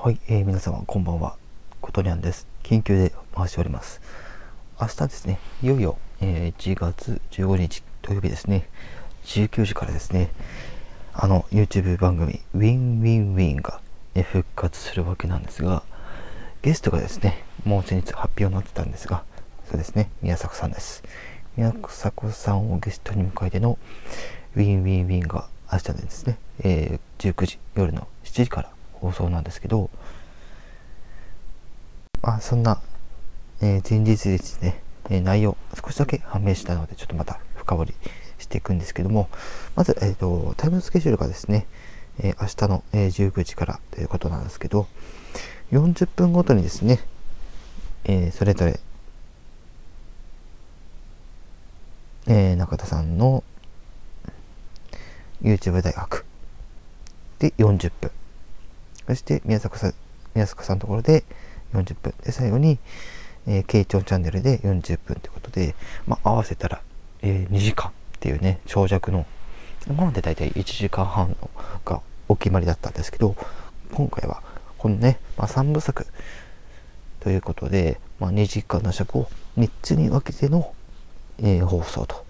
はい、えー、皆様こんばんは。ことにゃんです。緊急で回しております。明日ですね、いよいよ、えー、1月15日土曜日ですね、19時からですね、あの YouTube 番組、 WinWinWiiinが、ね、復活するわけなんですが、ゲストがですね、もう先日発表になってたんですが、そうですね、宮迫さんです。宮迫さんをゲストに迎えての WinWinWiiinが明日ですね、えー、19時、夜の7時から放送なんですけど、あそんな、えー、前日ですね、えー、内容少しだけ判明したのでちょっとまた深掘りしていくんですけどもまず、えーと、タイムスケジュールがですね、え、明日の、えー、19時からということなんですけど40分ごとにですね、え、それぞれ、え、中田さんの YouTube 大学で40分。そして宮迫さん宮迫さんのところで40分。で最後に、えー、ケイチャンネルで40分ということで、まあ、合わせたら、えー、2時間っていうね長尺の今まで大体1時間半がお決まりだったんですけど今回はこのね、まあ、3部作ということで、まあ、2時間の尺を3つに分けての、えー、放送と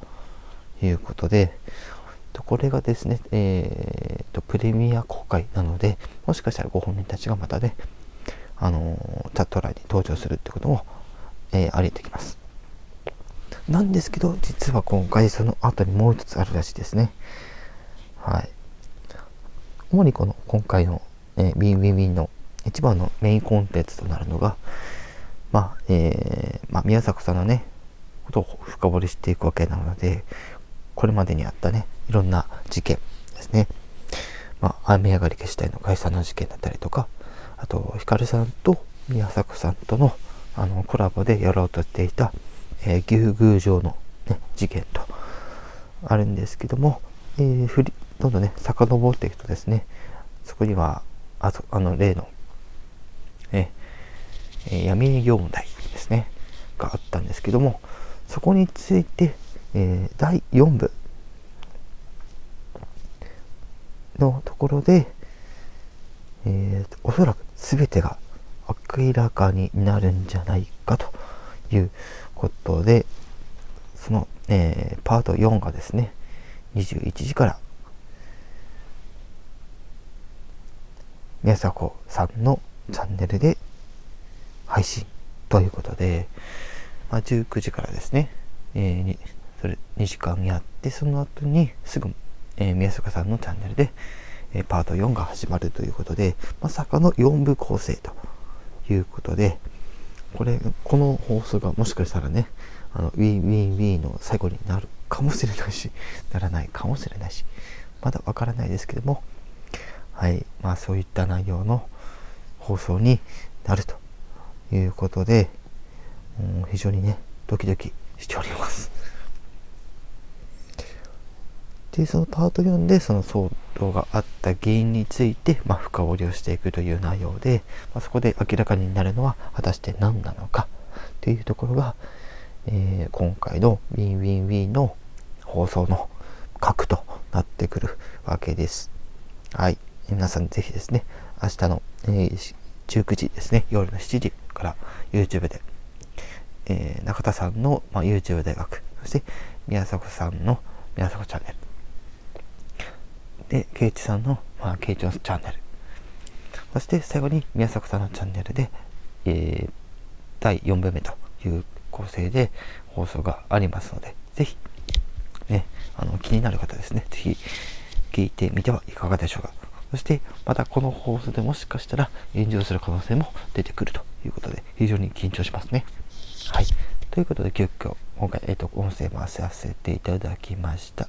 いうことでこれがですね、えーと、プレミア公開なのでもしかしたらご本人たちがまたねあのチャット欄に登場するってことも、えー、ありてきます。なんですけど、実は今回その後にもう一つあるらしいですね。はい。主にこの今回の、えー、 WinWinWiiinの一番のメインコンテンツとなるのが、まあ、えー、まあ、宮迫さんのね、ことを深掘りしていくわけなので、これまでにあったね、いろんな事件ですね。まあ、雨上がり消し隊の解散の事件だったりとか、あと、ヒカルさんと宮迫さんとのあのコラボでやろうとしていた、えー、牛宮城の、ね、事件とあるんですけども、えー、振りどんどんね、遡っていくとですね、そこには、あと、あの、例の、えー、闇営業問題ですね、があったんですけども、そこについて、えー、第4部のところで、えー、おそらく全てが明らかになるんじゃないかということで、その、えー、パート4がですね、21時から宮迫さんのチャンネルで配信ということで、まあ、19時からですね、えー、それ2時間やってその後にすぐ、えー、宮迫さんのチャンネルで、えパート4が始まるということで、まさかの4部構成ということで、これ、この放送がもしかしたらね、あの、 WinWinWiiinの最後になるかもしれないし、ならないかもしれないし、まだわからないですけども、はい、まあそういった内容の放送になるということで、うん、非常にね、ドキドキしております。で、そのパート4でその騒動があった原因について、まあ、深掘りをしていくという内容で、まあ、そこで明らかになるのは果たして何なのかというところが、えー、今回の WinWinWiiinの放送の核となってくるわけです。はい。皆さんぜひですね、明日の、えー、19時ですね、夜の7時から YouTube で、えー、中田さんの、まあ、YouTube 大学、そして宮迫さんの宮迫チャンネル、で、ケイチさんの、まあ、ケイチョンチャンネル。そして最後に宮迫さんのチャンネルで、えー、第4部目という構成で放送がありますので、ぜひ、ね、あの、気になる方ですね、ぜひ聞いてみてはいかがでしょうか。そして、またこの放送でもしかしたら炎上する可能性も出てくるということで、非常に緊張しますね。はい。ということで、急遽、今回、えっ、ー、と、音声回させていただきました。